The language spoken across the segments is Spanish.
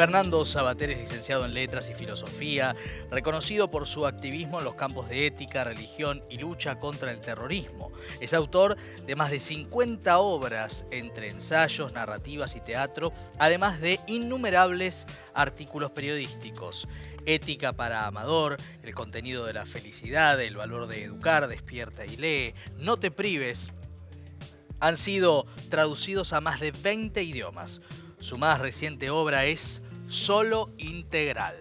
Fernando Sabater es licenciado en Letras y Filosofía, reconocido por su activismo en los campos de ética, religión y lucha contra el terrorismo. Es autor de más de 50 obras entre ensayos, narrativas y teatro, además de innumerables artículos periodísticos. Ética para Amador, el contenido de la felicidad, el valor de educar, despierta y lee, no te prives, han sido traducidos a más de 20 idiomas. Su más reciente obra es Solo Integral.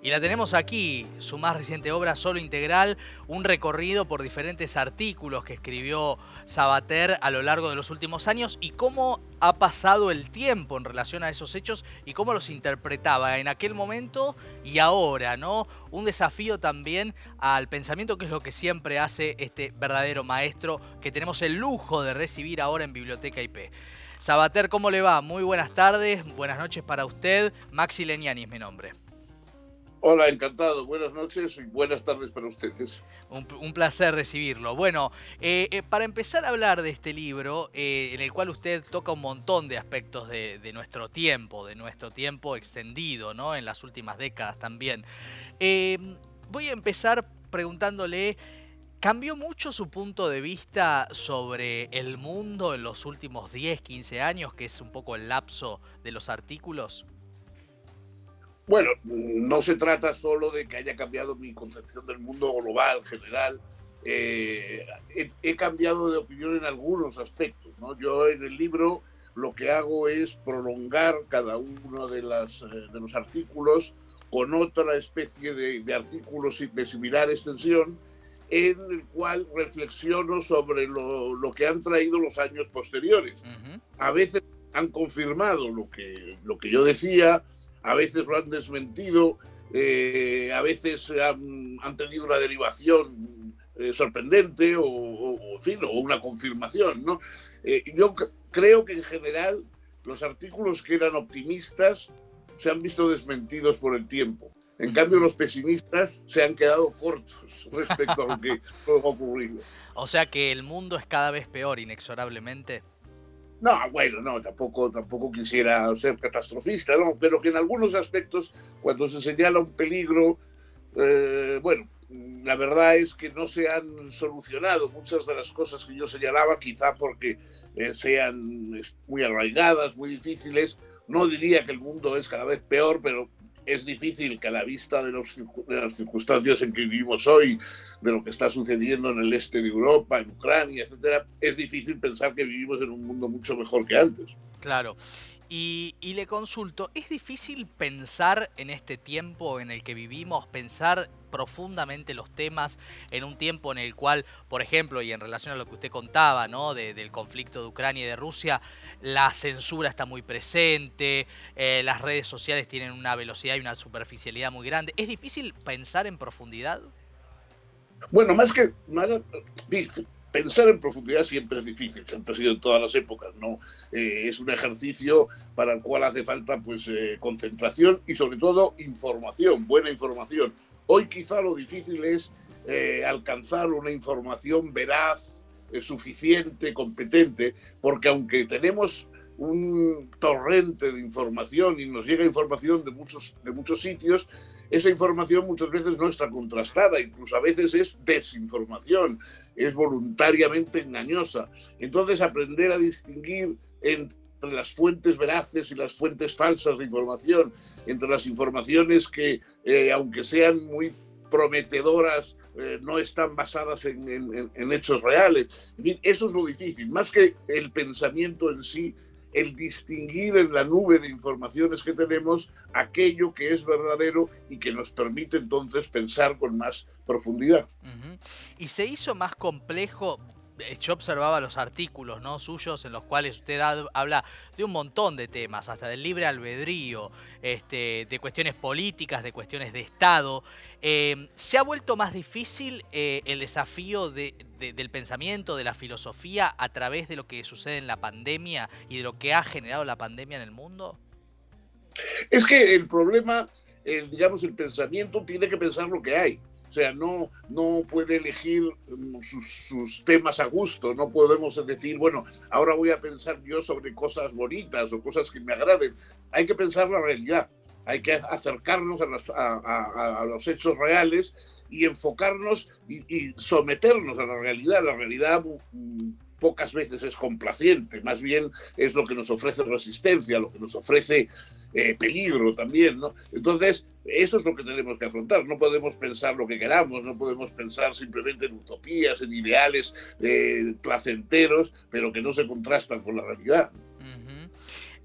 Y la tenemos aquí, su más reciente obra, Solo Integral, un recorrido por diferentes artículos que escribió Sabater a lo largo de los últimos años y cómo ha pasado el tiempo en relación a esos hechos y cómo los interpretaba en aquel momento y ahora, ¿no? Un desafío también al pensamiento que es lo que siempre hace este verdadero maestro que tenemos el lujo de recibir ahora en Biblioteca IP. Sabater, ¿cómo le va? Muy buenas tardes, buenas noches para usted. Maxi Leniani es mi nombre. Hola, encantado. Buenas noches y buenas tardes para ustedes. Un, placer recibirlo. Bueno, eh, eh, para empezar a hablar de este libro, eh, en el cual usted toca un montón de aspectos de, nuestro tiempo, de nuestro tiempo extendido, ¿no? En las últimas décadas también. voy a empezar preguntándole, ¿cambió mucho su punto de vista sobre el mundo en los últimos 10, 15 años, que es un poco el lapso de los artículos? Bueno, no se trata solo de que haya cambiado mi concepción del mundo global, general. Eh, he, cambiado de opinión en algunos aspectos. ¿no? Yo en el libro lo que hago es prolongar cada uno de, las, eh, de los artículos con otra especie de, artículos de similar extensión, en el cual reflexiono sobre lo, lo que han traído los años posteriores. A veces han confirmado lo que, lo que yo decía, a veces lo han desmentido, eh, a veces han, tenido una derivación eh, sorprendente o, una confirmación. ¿no? Eh, yo creo que en general los artículos que eran optimistas se han visto desmentidos por el tiempo. En cambio, los pesimistas se han quedado cortos respecto a lo que ha ocurrido. O sea que el mundo es cada vez peor, inexorablemente. No, bueno, no, tampoco, tampoco quisiera ser catastrofista, ¿no? Pero que en algunos aspectos, cuando se señala un peligro, eh, bueno, la verdad es que no se han solucionado muchas de las cosas que yo señalaba, quizá porque eh, sean muy arraigadas, muy difíciles. No diría que el mundo es cada vez peor, pero es difícil que a la vista de, las circunstancias en que vivimos hoy, de lo que está sucediendo en el este de Europa, en Ucrania, etcétera, es difícil pensar que vivimos en un mundo mucho mejor que antes. Claro. Y, le consulto, ¿es difícil pensar en este tiempo en el que vivimos, pensar profundamente los temas en un tiempo en el cual, por ejemplo, y en relación a lo que usted contaba, ¿no? del conflicto de Ucrania y de Rusia, la censura está muy presente, eh, las redes sociales tienen una velocidad y una superficialidad muy grande. ¿Es difícil pensar en profundidad? Bueno, más que nada, pensar en profundidad siempre es difícil, siempre ha sido en todas las épocas, ¿no? Eh, es un ejercicio para el cual hace falta pues eh, concentración y sobre todo información, buena información. Hoy quizá lo difícil es eh, alcanzar una información veraz, suficiente, competente, porque aunque tenemos un torrente de información y nos llega información de muchos, de muchos sitios, esa información muchas veces no está contrastada, incluso a veces es desinformación, es voluntariamente engañosa. Entonces, aprender a distinguir entre las fuentes veraces y las fuentes falsas de información, entre las informaciones que, eh, aunque sean muy prometedoras, eh, no están basadas en, hechos reales. Eso es lo difícil, más que el pensamiento en sí, el distinguir en la nube de informaciones que tenemos aquello que es verdadero y que nos permite entonces pensar con más profundidad. Y se hizo más complejo yo observaba los artículos ¿no? suyos en los cuales usted habla de un montón de temas, hasta del libre albedrío, este, de cuestiones políticas, de cuestiones de Estado. Em, ¿Se ha vuelto más difícil eh, el desafío del pensamiento, de la filosofía, a través de lo que sucede en la pandemia y de lo que ha generado la pandemia en el mundo? Es que el problema, digamos, el pensamiento tiene que pensar lo que hay O sea, no, no puede elegir mm, sus, temas a gusto. No podemos decir, bueno, ahora voy a pensar yo sobre cosas bonitas o cosas que me agraden. Hay que pensar la realidad. Hay que acercarnos a, los hechos reales y enfocarnos y, someternos a la realidad. La realidad mm, pocas veces es complaciente, más bien es lo que nos ofrece resistencia, lo que nos ofrece eh, peligro también, ¿no? Entonces, eso es lo que tenemos que afrontar. No podemos pensar lo que queramos, no podemos pensar simplemente en utopías, en ideales eh, placenteros, pero que no se contrastan con la realidad.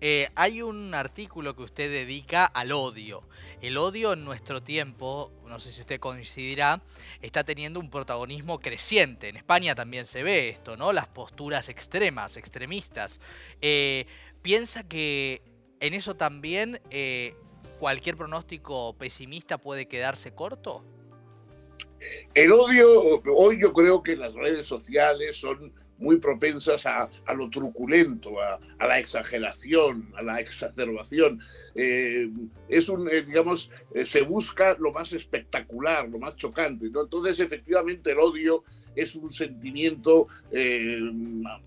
Eh, hay un artículo que usted dedica al odio. El odio en nuestro tiempo, no sé si usted coincidirá, está teniendo un protagonismo creciente. En España también se ve esto, ¿no? Las posturas extremas, extremistas. Eh, ¿Piensa que en eso también eh, cualquier pronóstico pesimista puede quedarse corto? El odio, hoy yo creo que las redes sociales son muy propensas a, lo truculento, a, la exageración, a la exacerbación. Eh, es un, eh, digamos, eh, se busca lo más espectacular, lo más chocante. Entonces, efectivamente, el odio es un sentimiento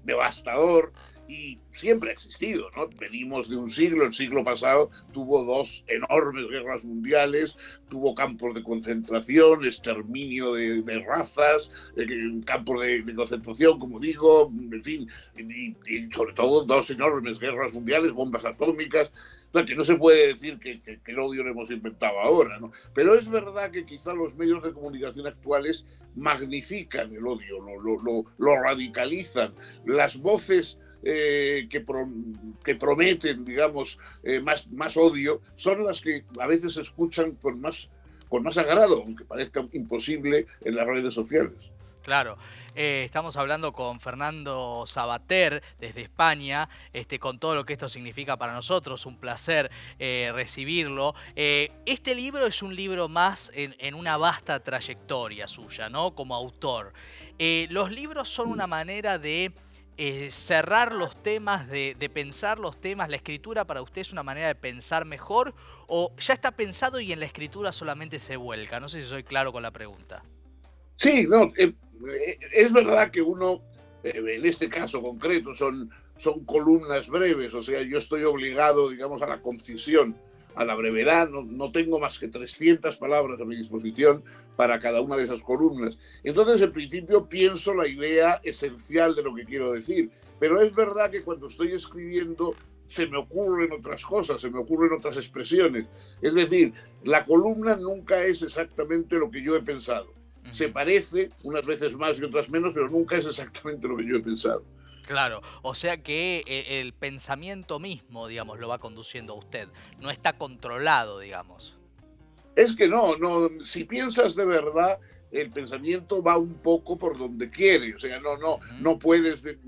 devastador y siempre ha existido, ¿no? Venimos de un siglo, el siglo pasado tuvo dos enormes guerras mundiales, tuvo campos de concentración, exterminio de, razas, eh, campos de, concentración, como digo, en fin, y, sobre todo dos enormes guerras mundiales, bombas atómicas, o sea, que no se puede decir que, el odio lo hemos inventado ahora, ¿no? Pero es verdad que quizá los medios de comunicación actuales magnifican el odio, lo, lo, lo radicalizan. Las voces eh, que, prometen, digamos, eh, más, más odio, son las que a veces se escuchan con más, con más agrado, aunque parezca imposible en las redes sociales. Claro, eh, estamos hablando con Fernando Sabater desde España, este, con todo lo que esto significa para nosotros, un placer recibirlo. este libro es un libro más en, en, una vasta trayectoria suya, ¿no? Como autor. los libros son una manera de eh, cerrar los temas, de, pensar los temas, la escritura para usted es una manera de pensar mejor o ya está pensado y en la escritura solamente se vuelca? No sé si soy claro con la pregunta. Sí, no, eh, eh, es verdad que uno, en este caso concreto, son, son columnas breves, o sea, yo estoy obligado, digamos, a la concisión a la brevedad, no, tengo más que 300 palabras a mi disposición para cada una de esas columnas. Entonces, en principio, pienso la idea esencial de lo que quiero decir, pero es verdad que cuando estoy escribiendo se me ocurren otras cosas, se me ocurren otras expresiones. Es decir, la columna nunca es exactamente lo que yo he pensado. Se parece, unas veces más y otras menos, pero nunca es exactamente lo que yo he pensado. Claro, o sea que eh, el pensamiento mismo, digamos, lo va conduciendo a usted, no está controlado, digamos. Es que no, no, si piensas de verdad, el pensamiento va un poco por donde quiere, o sea, no, no, no puedes eh,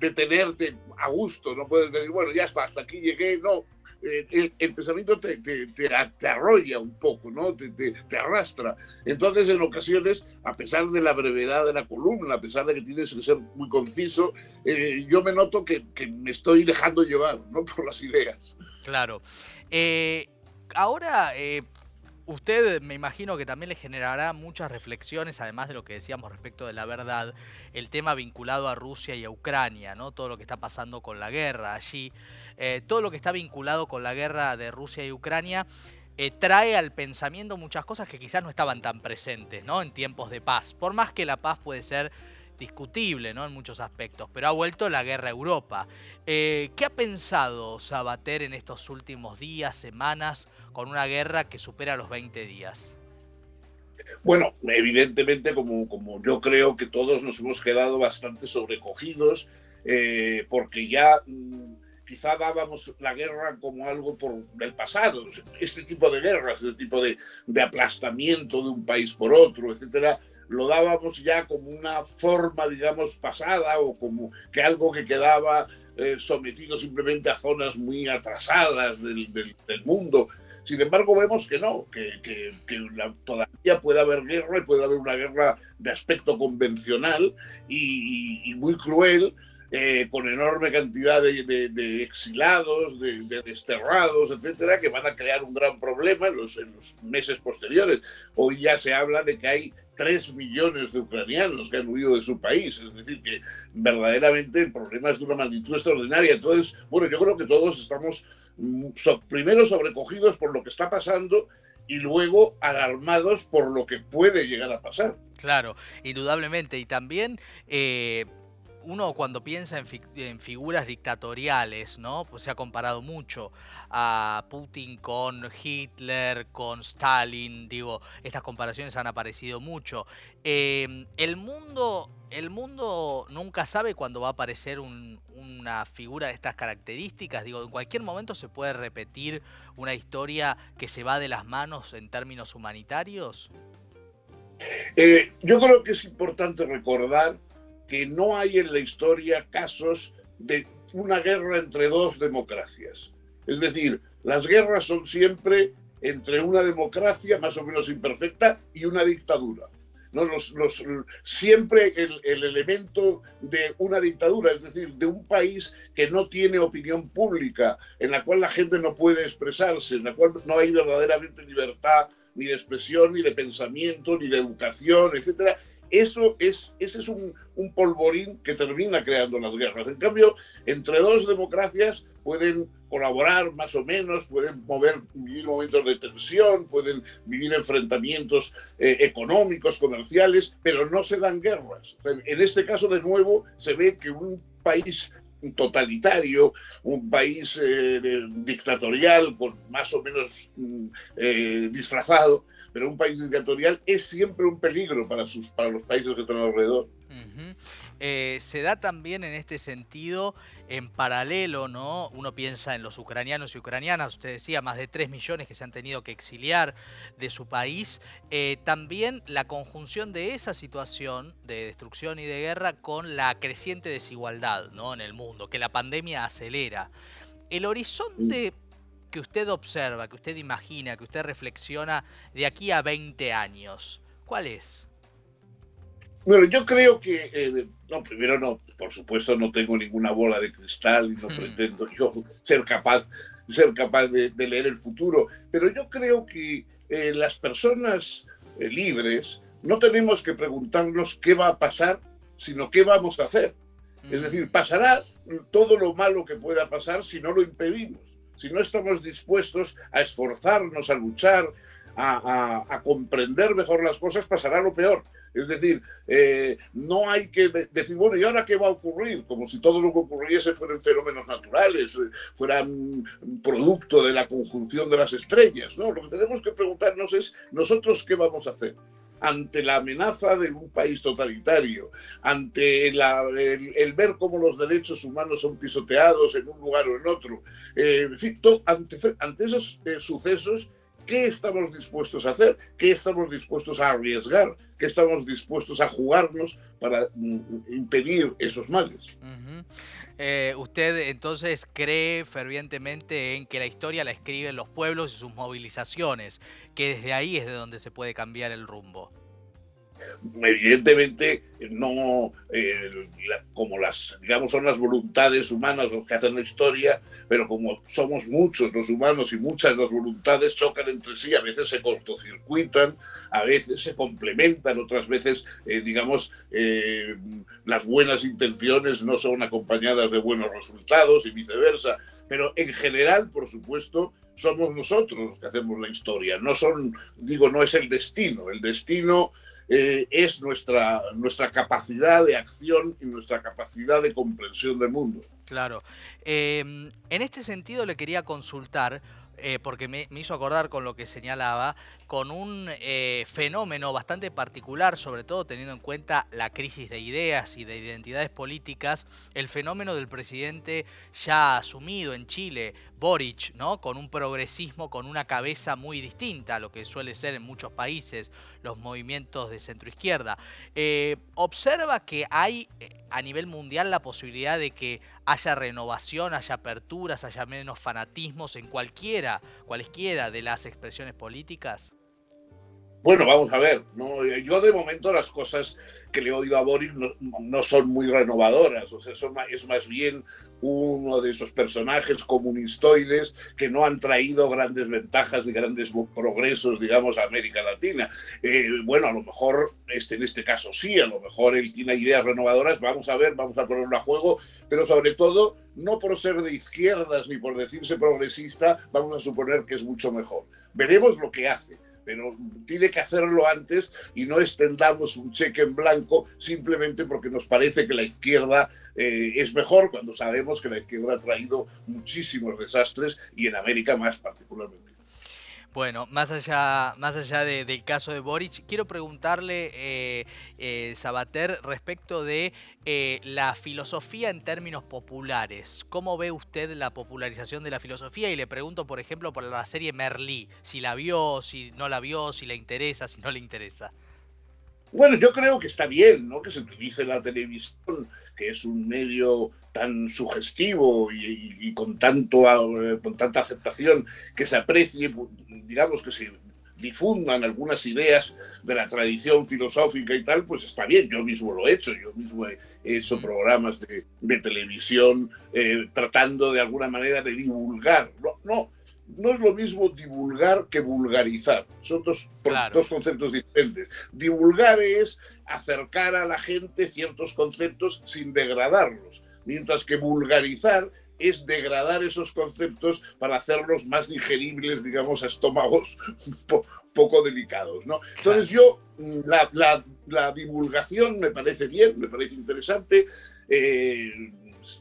detenerte a gusto, no puedes decir, bueno, ya está, hasta aquí llegué, no, eh, el, pensamiento te, te, arrolla un poco, ¿no? Te, arrastra. Entonces, en ocasiones, a pesar de la brevedad de la columna, a pesar de que tienes que ser muy conciso, eh, yo me noto que, me estoy dejando llevar, ¿no? Por las ideas. Claro. Eh, ahora, Usted me imagino que también le generará muchas reflexiones, además de lo que decíamos respecto de la verdad, el tema vinculado a Rusia y a Ucrania, ¿no? Todo lo que está pasando con la guerra allí, eh, todo lo que está vinculado con la guerra de Rusia y Ucrania. Eh, trae al pensamiento muchas cosas que quizás no estaban tan presentes ¿no? en tiempos de paz. Por más que la paz puede ser discutible ¿no? en muchos aspectos, pero ha vuelto la guerra a Europa. Eh, ¿Qué ha pensado Sabater en estos últimos días, semanas, con una guerra que supera los 20 días? Bueno, evidentemente, como, como yo creo que todos nos hemos quedado bastante sobrecogidos, eh, porque ya mm, quizá dábamos la guerra como algo por, del pasado, este tipo de guerras, este tipo de, de aplastamiento de un país por otro, etcétera, lo dábamos ya como una forma, digamos, pasada o como que algo que quedaba eh, sometido simplemente a zonas muy atrasadas del, del, mundo. Sin embargo, vemos que no, que, que, todavía puede haber guerra y puede haber una guerra de aspecto convencional y, muy cruel, eh, con enorme cantidad de, exilados, de, desterrados, etcétera, que van a crear un gran problema en los, meses posteriores. Hoy ya se habla de que hay tres millones de ucranianos que han huido de su país. Es decir, que verdaderamente el problema es de una magnitud extraordinaria. Entonces, bueno, yo creo que todos estamos mm, primero sobrecogidos por lo que está pasando y luego alarmados por lo que puede llegar a pasar. Claro, indudablemente. Y también eh, uno cuando piensa en, figuras dictatoriales, ¿no? Pues se ha comparado mucho a Putin con Hitler, con Stalin, digo, estas comparaciones han aparecido mucho. Em, el mundo, el mundo nunca sabe cuándo va a aparecer una figura de estas características. Digo, en cualquier momento se puede repetir una historia que se va de las manos en términos humanitarios. Eh, yo creo que es importante recordar que no hay en la historia casos de una guerra entre dos democracias. Es decir, las guerras son siempre entre una democracia más o menos imperfecta y una dictadura. ¿no? Los, siempre el, el, elemento de una dictadura, es decir, de un país que no tiene opinión pública, en la cual la gente no puede expresarse, en la cual no hay verdaderamente libertad ni de expresión, ni de pensamiento, ni de educación, etcétera, eso es, ese es un, polvorín que termina creando las guerras. En cambio, entre dos democracias pueden colaborar más o menos, pueden mover, vivir momentos de tensión, pueden vivir enfrentamientos eh, económicos, comerciales, pero no se dan guerras. En este caso, de nuevo, se ve que un país totalitario, un país eh, dictatorial, más o menos mm, eh, disfrazado, pero un país dictatorial es siempre un peligro para, sus, para los países que están alrededor. Eh, se da también en este sentido, en paralelo, ¿no? Uno piensa en los ucranianos y ucranianas, usted decía, más de 3 millones que se han tenido que exiliar de su país. Eh, también la conjunción de esa situación de destrucción y de guerra con la creciente desigualdad ¿no? en el mundo, que la pandemia acelera. El horizonte que usted observa, que usted imagina, que usted reflexiona de aquí a 20 años? ¿Cuál es? Bueno, yo creo que, eh, no, primero no, por supuesto no tengo ninguna bola de cristal y no hmm. pretendo yo ser capaz, ser capaz de, leer el futuro, pero yo creo que eh, las personas eh, libres no tenemos que preguntarnos qué va a pasar, sino qué vamos a hacer. Es hmm. decir, pasará todo lo malo que pueda pasar si no lo impedimos si no estamos dispuestos a esforzarnos, a luchar, a, comprender mejor las cosas, pasará lo peor. Es decir, eh, no hay que decir, bueno, ¿y ahora qué va a ocurrir? Como si todo lo que ocurriese fueran fenómenos naturales, eh, fueran producto de la conjunción de las estrellas. ¿no? Lo que tenemos que preguntarnos es, ¿nosotros qué vamos a hacer? Ante la amenaza de un país totalitario, ante el, ver cómo los derechos humanos son pisoteados en un lugar o en otro, eh, ante, esos eh, sucesos, ¿qué estamos dispuestos a hacer? ¿Qué estamos dispuestos a arriesgar? ¿Qué estamos dispuestos a jugarnos para mm, impedir esos males? Eh, usted entonces cree fervientemente en que la historia la escriben los pueblos y sus movilizaciones, que desde ahí es de donde se puede cambiar el rumbo evidentemente no eh, como las digamos son las voluntades humanas los que hacen la historia pero como somos muchos los humanos y muchas las voluntades chocan entre sí a veces se cortocircuitan a veces se complementan otras veces eh, digamos eh, las buenas intenciones no son acompañadas de buenos resultados y viceversa. Pero en general por supuesto somos nosotros los que hacemos la historia. No son digo no es el destino. El destino eh, es nuestra, nuestra capacidad de acción y nuestra capacidad de comprensión del mundo. Claro. Em, en este sentido le quería consultar, eh, porque me, hizo acordar con lo que señalaba, con un eh, fenómeno bastante particular, sobre todo teniendo en cuenta la crisis de ideas y de identidades políticas, el fenómeno del presidente ya asumido en Chile, Boric, ¿no? con un progresismo, con una cabeza muy distinta a lo que suele ser en muchos países los movimientos de centroizquierda. Eh, observa que hay a nivel mundial la posibilidad de que haya renovación, haya aperturas, haya menos fanatismos en cualquiera, cualesquiera de las expresiones políticas? Bueno, vamos a ver. ¿no? Yo de momento las cosas que le he oído a Boris no, son muy renovadoras. O sea, es más bien uno de esos personajes comunistoides que no han traído grandes ventajas ni grandes progresos, digamos, a América Latina. Eh, bueno, a lo mejor este, en este caso sí, a lo mejor él tiene ideas renovadoras, vamos a ver, vamos a ponerlo a juego, pero sobre todo no por ser de izquierdas ni por decirse progresista, vamos a suponer que es mucho mejor. Veremos lo que hace pero tiene que hacerlo antes y no extendamos un cheque en blanco simplemente porque nos parece que la izquierda eh, es mejor cuando sabemos que la izquierda ha traído muchísimos desastres y en América más particularmente. Bueno, más allá, más allá del caso de Boric, quiero preguntarle, eh, eh, Sabater, respecto de eh, la filosofía en términos populares. ¿Cómo ve usted la popularización de la filosofía? Y le pregunto, por ejemplo, por la serie Merlí, si la vio, si no la vio, si le interesa, si no le interesa. Bueno, yo creo que está bien, ¿no? Que se utilice la televisión, que es un medio tan sugestivo y, con, tanto, eh, con tanta aceptación que se aprecie, digamos que se difundan algunas ideas de la tradición filosófica y tal, pues está bien, yo mismo lo he hecho, yo mismo he hecho programas de, televisión eh, tratando de alguna manera de divulgar, no, no, no es lo mismo divulgar que vulgarizar. Son dos, dos, conceptos diferentes. Divulgar es acercar a la gente ciertos conceptos sin degradarlos mientras que vulgarizar es degradar esos conceptos para hacerlos más digeribles, digamos, a estómagos poco delicados. ¿no? Entonces yo, mm, la, divulgación me parece bien, me parece interesante, eh,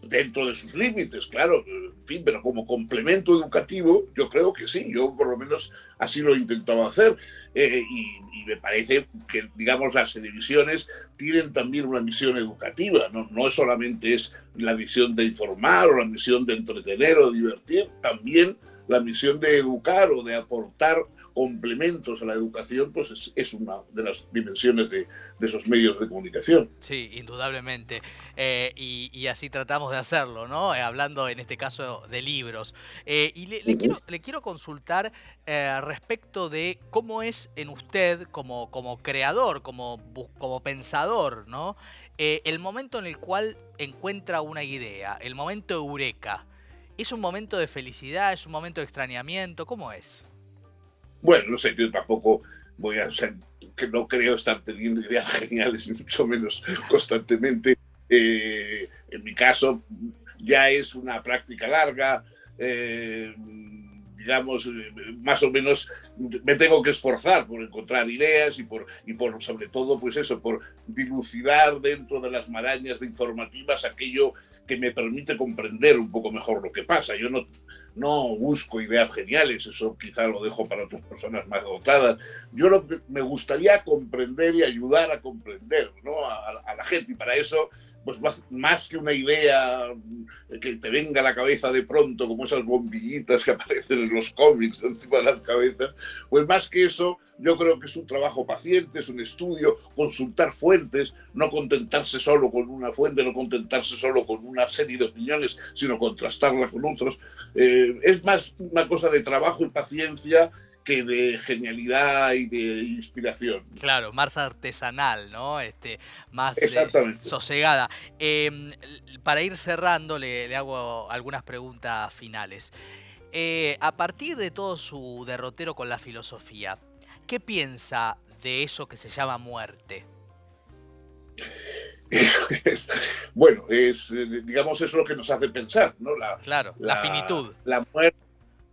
dentro de sus límites, claro, fin, pero como complemento educativo, yo creo que sí, yo por lo menos así lo he intentado hacer. Eh, y, me parece que, digamos, las televisiones tienen también una misión educativa, no, no solamente es la misión de informar o la misión de entretener o divertir, también la misión de educar o de aportar complementos a la educación, pues es, una de las dimensiones de, esos medios de comunicación. Sí, indudablemente. Eh, y, así tratamos de hacerlo, ¿no? Eh, hablando en este caso de libros. Eh, y le, quiero, le quiero consultar respecto de cómo es en usted como, como creador, como, como pensador, ¿no? el momento en el cual encuentra una idea, el momento eureka. ¿Es un momento de felicidad? ¿Es un momento de extrañamiento? ¿Cómo es? Bueno, no sé, yo tampoco voy a ser, que no creo estar teniendo ideas geniales, ni mucho menos constantemente. Eh, en mi caso, ya es una práctica larga. Eh, digamos, más o menos me tengo que esforzar por encontrar ideas y por, y por sobre todo, pues eso, por dilucidar dentro de las marañas de informativas aquello que me permite comprender un poco mejor lo que pasa. Yo no, no busco ideas geniales, eso quizá lo dejo para otras personas más dotadas. Yo me gustaría comprender y ayudar a comprender ¿no? a, la gente y para eso pues más, que una idea que te venga a la cabeza de pronto, como esas bombillitas que aparecen en los cómics encima de las cabezas, pues más que eso, yo creo que es un trabajo paciente, es un estudio, consultar fuentes, no contentarse solo con una fuente, no contentarse solo con una serie de opiniones, sino contrastarla con otros. Eh, es más una cosa de trabajo y paciencia que de genialidad y de inspiración. Claro, más artesanal, ¿no? Este, más sosegada. Em, para ir cerrando, le, hago algunas preguntas finales. Eh, a partir de todo su derrotero con la filosofía, ¿qué piensa de eso que se llama muerte? bueno, es, eh, digamos, eso es lo que nos hace pensar, ¿no? La, claro, la, finitud. La muerte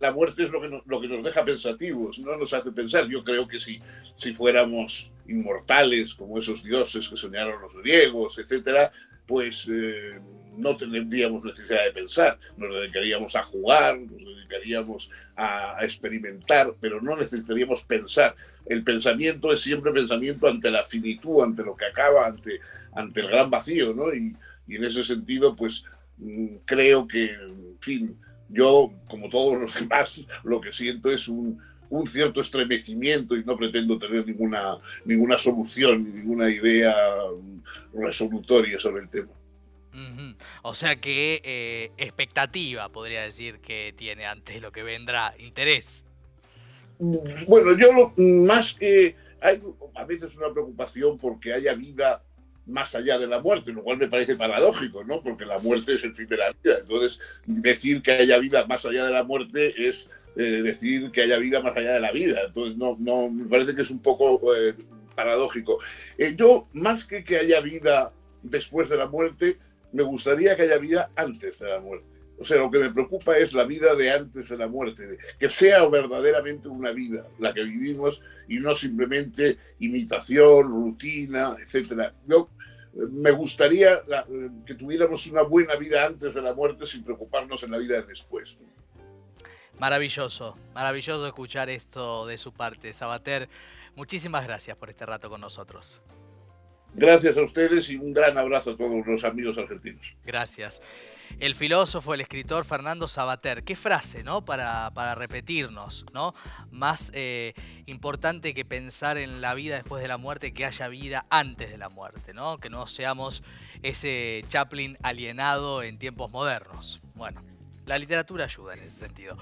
la muerte es lo que, nos, lo que nos deja pensativos, no nos hace pensar. Yo creo que si, si fuéramos inmortales, como esos dioses que soñaron los griegos, etcétera, pues eh, no tendríamos necesidad de pensar. Nos dedicaríamos a jugar, nos dedicaríamos a, experimentar, pero no necesitaríamos pensar. El pensamiento es siempre pensamiento ante la finitud, ante lo que acaba, ante, ante el gran vacío, ¿no? Y, y en ese sentido, pues mm, creo que, en fin, yo, como todos los demás, lo que siento es un, cierto estremecimiento y no pretendo tener ninguna, ninguna solución, ninguna idea resolutoria sobre el tema. O sea que eh, expectativa, podría decir, que tiene ante lo que vendrá, interés. Bueno, yo más que hay a veces una preocupación porque haya vida más allá de la muerte, lo cual me parece paradójico, ¿no? Porque la muerte es el fin de la vida. Entonces, decir que haya vida más allá de la muerte es eh, decir que haya vida más allá de la vida. Entonces, no, no me parece que es un poco eh, paradójico. Eh, yo, más que que haya vida después de la muerte, me gustaría que haya vida antes de la muerte. O sea, lo que me preocupa es la vida de antes de la muerte, que sea verdaderamente una vida la que vivimos y no simplemente imitación, rutina, etcétera. Yo me gustaría que tuviéramos una buena vida antes de la muerte sin preocuparnos en la vida de después. Maravilloso, maravilloso escuchar esto de su parte. Sabater, muchísimas gracias por este rato con nosotros. Gracias a ustedes y un gran abrazo a todos los amigos argentinos. Gracias. El filósofo, el escritor Fernando Sabater. Qué frase, ¿no? Para, para repetirnos, ¿no? Más eh, importante que pensar en la vida después de la muerte, que haya vida antes de la muerte, ¿no? Que no seamos ese Chaplin alienado en tiempos modernos. Bueno, la literatura ayuda en ese sentido.